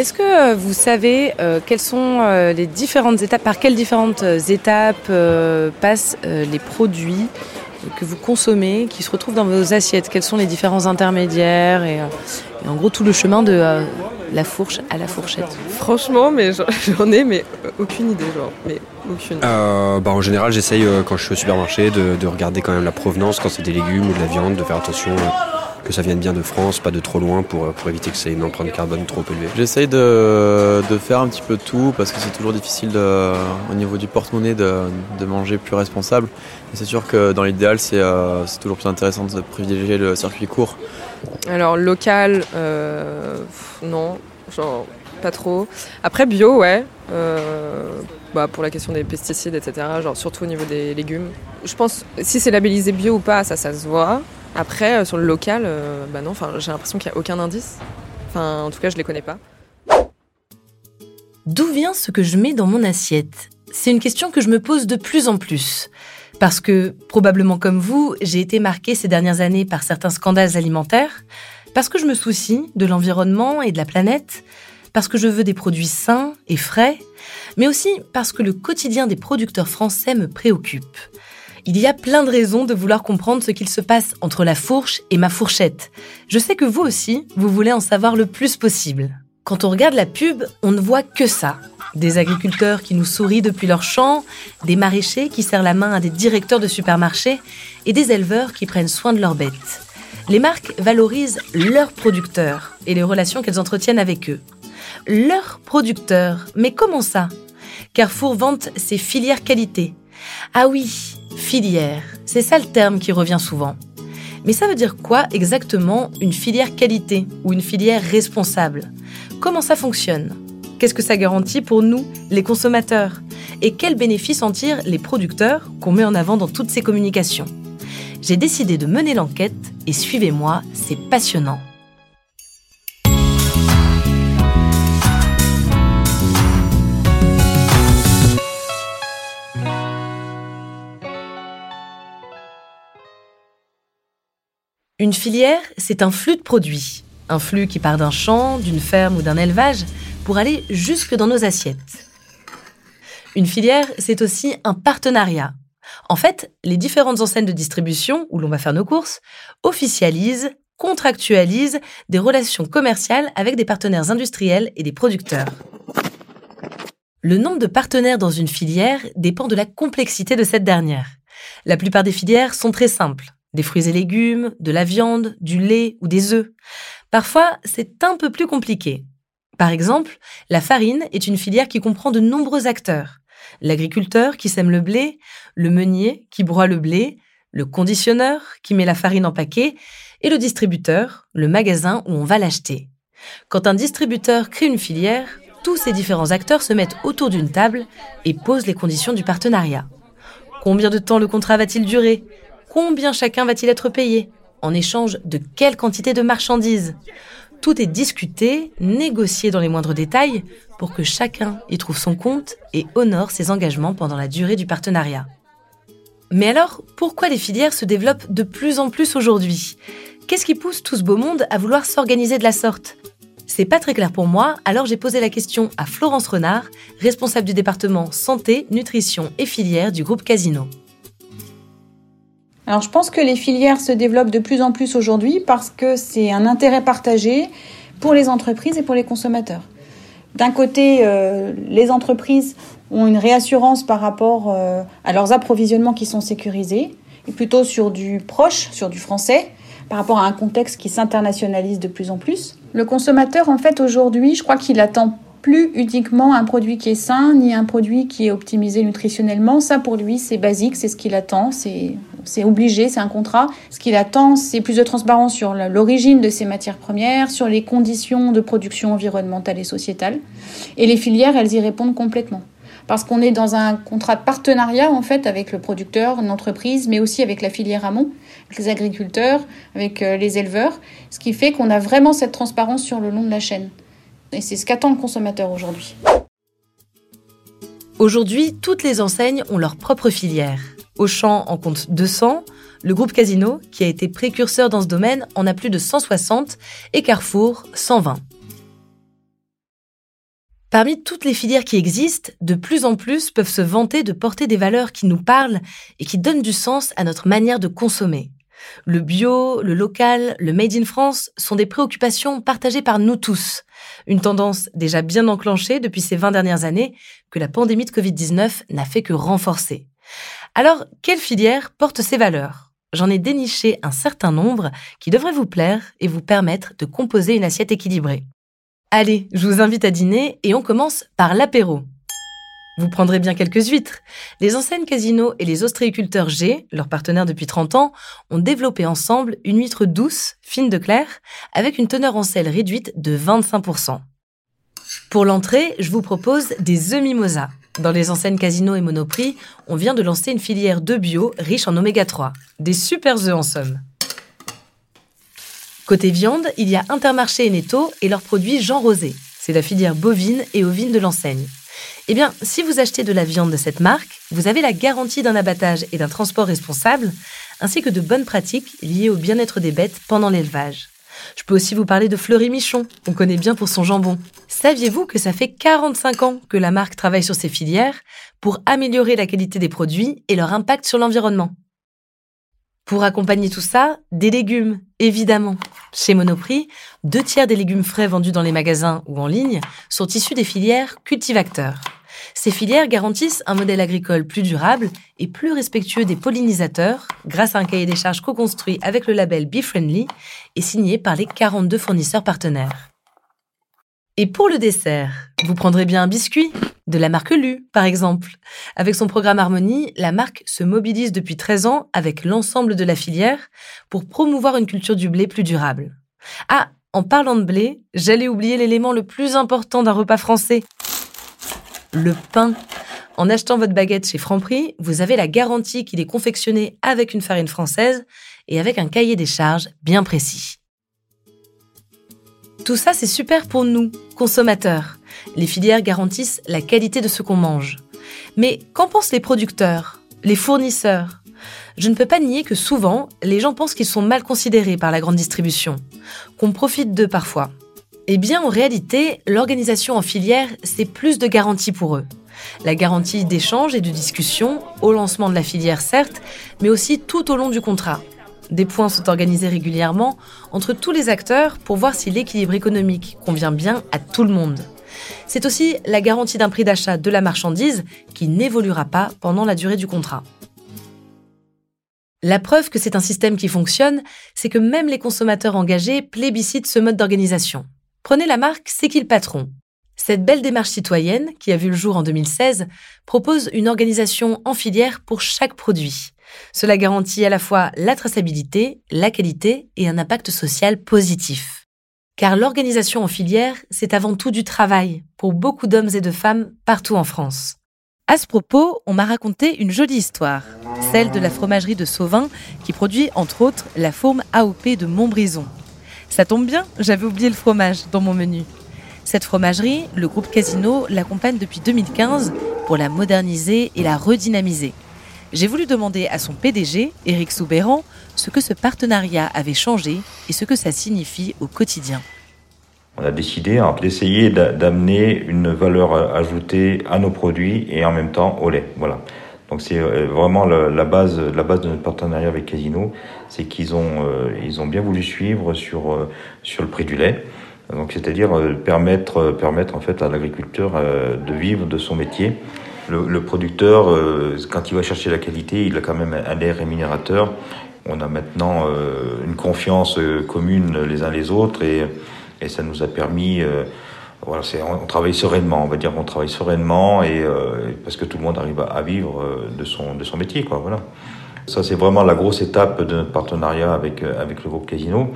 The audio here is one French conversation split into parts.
Est-ce que vous savez quelles sont les différentes étapes, par quelles différentes étapes passent les produits que vous consommez, qui se retrouvent dans vos assiettes? Quels sont les différents intermédiaires et, en gros tout le chemin de la fourche à la fourchette? Franchement, mais j'en ai mais aucune idée, genre, mais aucune. Euh, bah, en général, j'essaye euh, quand je suis au supermarché de, regarder quand même la provenance, quand c'est des légumes ou de la viande, de faire attention euh, que ça vienne bien de France, pas de trop loin pour, pour éviter que ça ait une empreinte carbone trop élevée. J'essaye de, de, faire un petit peu tout parce que c'est toujours difficile de, au niveau du porte-monnaie de, de, manger plus responsable. C'est sûr que dans l'idéal, c'est toujours plus intéressant de privilégier le circuit court. Alors local, non, genre pas trop. Après bio, ouais. Euh, bah, pour la question des pesticides, etc. Genre surtout au niveau des légumes. Je pense si c'est labellisé bio ou pas, ça, ça se voit. Après, euh, sur le local, euh, bah j'ai l'impression qu'il n'y a aucun indice. Enfin, en tout cas, je les connais pas. D'où vient ce que je mets dans mon assiette? C'est une question que je me pose de plus en plus. Parce que, probablement comme vous, j'ai été marquée ces dernières années par certains scandales alimentaires, parce que je me soucie de l'environnement et de la planète, parce que je veux des produits sains et frais, mais aussi parce que le quotidien des producteurs français me préoccupe. Il y a plein de raisons de vouloir comprendre ce qu'il se passe entre la fourche et ma fourchette. Je sais que vous aussi, vous voulez en savoir le plus possible. Quand on regarde la pub, on ne voit que ça. Des agriculteurs qui nous sourient depuis leur champ, des maraîchers qui serrent la main à des directeurs de supermarchés et des éleveurs qui prennent soin de leurs bêtes. Les marques valorisent leurs producteurs et les relations qu'elles entretiennent avec eux. Leurs producteurs Mais comment ça? Carrefour vante ses filières qualité. Ah oui, filière, c'est ça le terme qui revient souvent. Mais ça veut dire quoi exactement une filière qualité ou une filière responsable? Comment ça fonctionne? Qu'est-ce que ça garantit pour nous, les consommateurs? Et quels bénéfices en tirent les producteurs qu'on met en avant dans toutes ces communications? J'ai décidé de mener l'enquête et suivez-moi, c'est passionnant. Une filière, c'est un flux de produits. Un flux qui part d'un champ, d'une ferme ou d'un élevage pour aller jusque dans nos assiettes. Une filière, c'est aussi un partenariat. En fait, les différentes enseignes de distribution où l'on va faire nos courses officialisent, contractualisent des relations commerciales avec des partenaires industriels et des producteurs. Le nombre de partenaires dans une filière dépend de la complexité de cette dernière. La plupart des filières sont très simples des fruits et légumes, de la viande, du lait ou des œufs. Parfois, c'est un peu plus compliqué. Par exemple, la farine est une filière qui comprend de nombreux acteurs. L'agriculteur qui sème le blé, le meunier qui broie le blé, le conditionneur qui met la farine en paquet et le distributeur, le magasin où on va l'acheter. Quand un distributeur crée une filière, tous ces différents acteurs se mettent autour d'une table et posent les conditions du partenariat. Combien de temps le contrat va-t-il durer? Combien chacun va-t-il être payé En échange de quelle quantité de marchandises Tout est discuté, négocié dans les moindres détails pour que chacun y trouve son compte et honore ses engagements pendant la durée du partenariat. Mais alors, pourquoi les filières se développent de plus en plus aujourd'hui? Qu'est-ce qui pousse tout ce beau monde à vouloir s'organiser de la sorte? C'est pas très clair pour moi, alors j'ai posé la question à Florence Renard, responsable du département santé, nutrition et filières du groupe Casino. Alors je pense que les filières se développent de plus en plus aujourd'hui parce que c'est un intérêt partagé pour les entreprises et pour les consommateurs. D'un côté, euh, les entreprises ont une réassurance par rapport euh, à leurs approvisionnements qui sont sécurisés, et plutôt sur du proche, sur du français, par rapport à un contexte qui s'internationalise de plus en plus. Le consommateur, en fait, aujourd'hui, je crois qu'il attend plus uniquement un produit qui est sain, ni un produit qui est optimisé nutritionnellement. Ça, pour lui, c'est basique, c'est ce qu'il attend, c'est obligé, c'est un contrat. Ce qu'il attend, c'est plus de transparence sur l'origine de ces matières premières, sur les conditions de production environnementale et sociétale. Et les filières, elles y répondent complètement. Parce qu'on est dans un contrat de partenariat, en fait, avec le producteur, l'entreprise, mais aussi avec la filière amont, avec les agriculteurs, avec euh, les éleveurs. Ce qui fait qu'on a vraiment cette transparence sur le long de la chaîne. Et c'est ce qu'attend le consommateur aujourd'hui. Aujourd'hui, toutes les enseignes ont leur propre filière. Auchan en compte 200, le groupe Casino, qui a été précurseur dans ce domaine, en a plus de 160 et Carrefour 120. Parmi toutes les filières qui existent, de plus en plus peuvent se vanter de porter des valeurs qui nous parlent et qui donnent du sens à notre manière de consommer. Le bio, le local, le Made in France sont des préoccupations partagées par nous tous. Une tendance déjà bien enclenchée depuis ces 20 dernières années que la pandémie de Covid-19 n'a fait que renforcer. Alors, quelle filière porte ces valeurs? J'en ai déniché un certain nombre qui devraient vous plaire et vous permettre de composer une assiette équilibrée. Allez, je vous invite à dîner et on commence par l'apéro. Vous prendrez bien quelques huîtres. Les enseignes Casino et les ostréiculteurs G, leurs partenaires depuis 30 ans, ont développé ensemble une huître douce, fine de clair, avec une teneur en sel réduite de 25%. Pour l'entrée, je vous propose des œufs mimosa. Dans les enseignes Casino et Monoprix, on vient de lancer une filière de bio riche en oméga 3. Des super œufs en somme. Côté viande, il y a Intermarché et Netto et leurs produits Jean Rosé. C'est la filière bovine et ovine de l'enseigne. Eh bien, si vous achetez de la viande de cette marque, vous avez la garantie d'un abattage et d'un transport responsable, ainsi que de bonnes pratiques liées au bien-être des bêtes pendant l'élevage. Je peux aussi vous parler de Fleury Michon, qu'on connaît bien pour son jambon. Saviez-vous que ça fait 45 ans que la marque travaille sur ces filières pour améliorer la qualité des produits et leur impact sur l'environnement? Pour accompagner tout ça, des légumes, évidemment. Chez Monoprix, deux tiers des légumes frais vendus dans les magasins ou en ligne sont issus des filières cultivateurs. Ces filières garantissent un modèle agricole plus durable et plus respectueux des pollinisateurs grâce à un cahier des charges co-construit avec le label Be Friendly et signé par les 42 fournisseurs partenaires. Et pour le dessert, vous prendrez bien un biscuit, de la marque Lu, par exemple. Avec son programme Harmonie, la marque se mobilise depuis 13 ans avec l'ensemble de la filière pour promouvoir une culture du blé plus durable. Ah, en parlant de blé, j'allais oublier l'élément le plus important d'un repas français, le pain. En achetant votre baguette chez Franprix, vous avez la garantie qu'il est confectionné avec une farine française et avec un cahier des charges bien précis. Tout ça, c'est super pour nous, consommateurs. Les filières garantissent la qualité de ce qu'on mange. Mais qu'en pensent les producteurs, les fournisseurs? Je ne peux pas nier que souvent, les gens pensent qu'ils sont mal considérés par la grande distribution, qu'on profite d'eux parfois. Eh bien, en réalité, l'organisation en filière, c'est plus de garanties pour eux. La garantie d'échange et de discussion, au lancement de la filière certes, mais aussi tout au long du contrat. Des points sont organisés régulièrement entre tous les acteurs pour voir si l'équilibre économique convient bien à tout le monde. C'est aussi la garantie d'un prix d'achat de la marchandise qui n'évoluera pas pendant la durée du contrat. La preuve que c'est un système qui fonctionne, c'est que même les consommateurs engagés plébiscitent ce mode d'organisation. Prenez la marque C'est qui le patron Cette belle démarche citoyenne, qui a vu le jour en 2016, propose une organisation en filière pour chaque produit. Cela garantit à la fois la traçabilité, la qualité et un impact social positif. Car l'organisation en filière, c'est avant tout du travail pour beaucoup d'hommes et de femmes partout en France. À ce propos, on m'a raconté une jolie histoire, celle de la fromagerie de Sauvin qui produit entre autres la fourme AOP de Montbrison. Ça tombe bien, j'avais oublié le fromage dans mon menu. Cette fromagerie, le groupe Casino l'accompagne depuis 2015 pour la moderniser et la redynamiser. J'ai voulu demander à son PDG, Éric Soubéran, ce que ce partenariat avait changé et ce que ça signifie au quotidien. On a décidé hein, d'essayer d'amener une valeur ajoutée à nos produits et en même temps au lait. Voilà. Donc c'est euh, vraiment la base, la base de notre partenariat avec Casino, c'est qu'ils ont, euh, ils ont bien voulu suivre sur, euh, sur le prix du lait. Donc c'est-à-dire permettre, permettre en fait à l'agriculteur de vivre de son métier. Le, producteur, quand il va chercher la qualité, il a quand même un lait rémunérateur. On a maintenant une confiance commune les uns les autres et, et ça nous a permis voilà, c'est, on travaille sereinement, on va dire qu'on travaille sereinement et euh, parce que tout le monde arrive à, vivre euh, de son de son métier, quoi. Voilà. Ça, c'est vraiment la grosse étape de notre partenariat avec euh, avec le groupe Casino.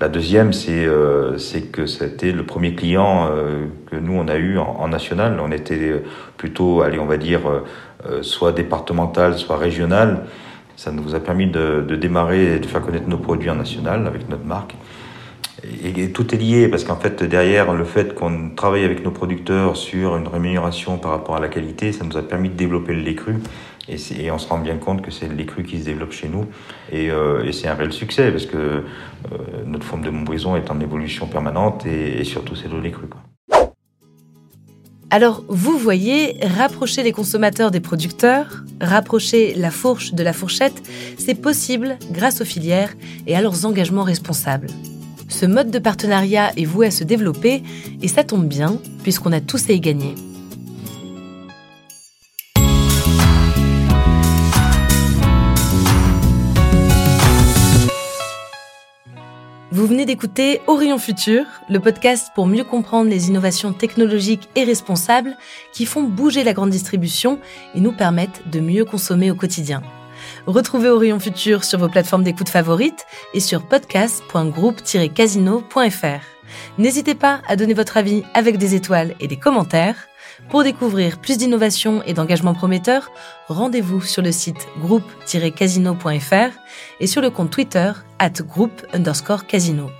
La deuxième, c'est c'est que c'était le premier client que nous on a eu en, national. On était plutôt, allez, on va dire, soit départemental, soit régional. Ça nous a permis de, de démarrer et de faire connaître nos produits en national avec notre marque. Et, tout est lié parce qu'en fait derrière le fait qu'on travaille avec nos producteurs sur une rémunération par rapport à la qualité, ça nous a permis de développer le lait cru et, on se rend bien compte que c'est le lait cru qui se développe chez nous et, euh, c'est un réel succès parce que euh, notre forme de Montbrison est en évolution permanente et, surtout c'est le lait cru. Alors, vous voyez, rapprocher les consommateurs des producteurs, rapprocher la fourche de la fourchette, c'est possible grâce aux filières et à leurs engagements responsables. Ce mode de partenariat est voué à se développer et ça tombe bien puisqu'on a tous à y gagner. Vous venez d'écouter Orion Futur, le podcast pour mieux comprendre les innovations technologiques et responsables qui font bouger la grande distribution et nous permettent de mieux consommer au quotidien. Retrouvez Orion Futur sur vos plateformes d'écoute favorites et sur podcast.groupe-casino.fr. N'hésitez pas à donner votre avis avec des étoiles et des commentaires. Pour découvrir plus d'innovations et d'engagements prometteurs, rendez-vous sur le site groupe-casino.fr et sur le compte Twitter at groupe underscore casino.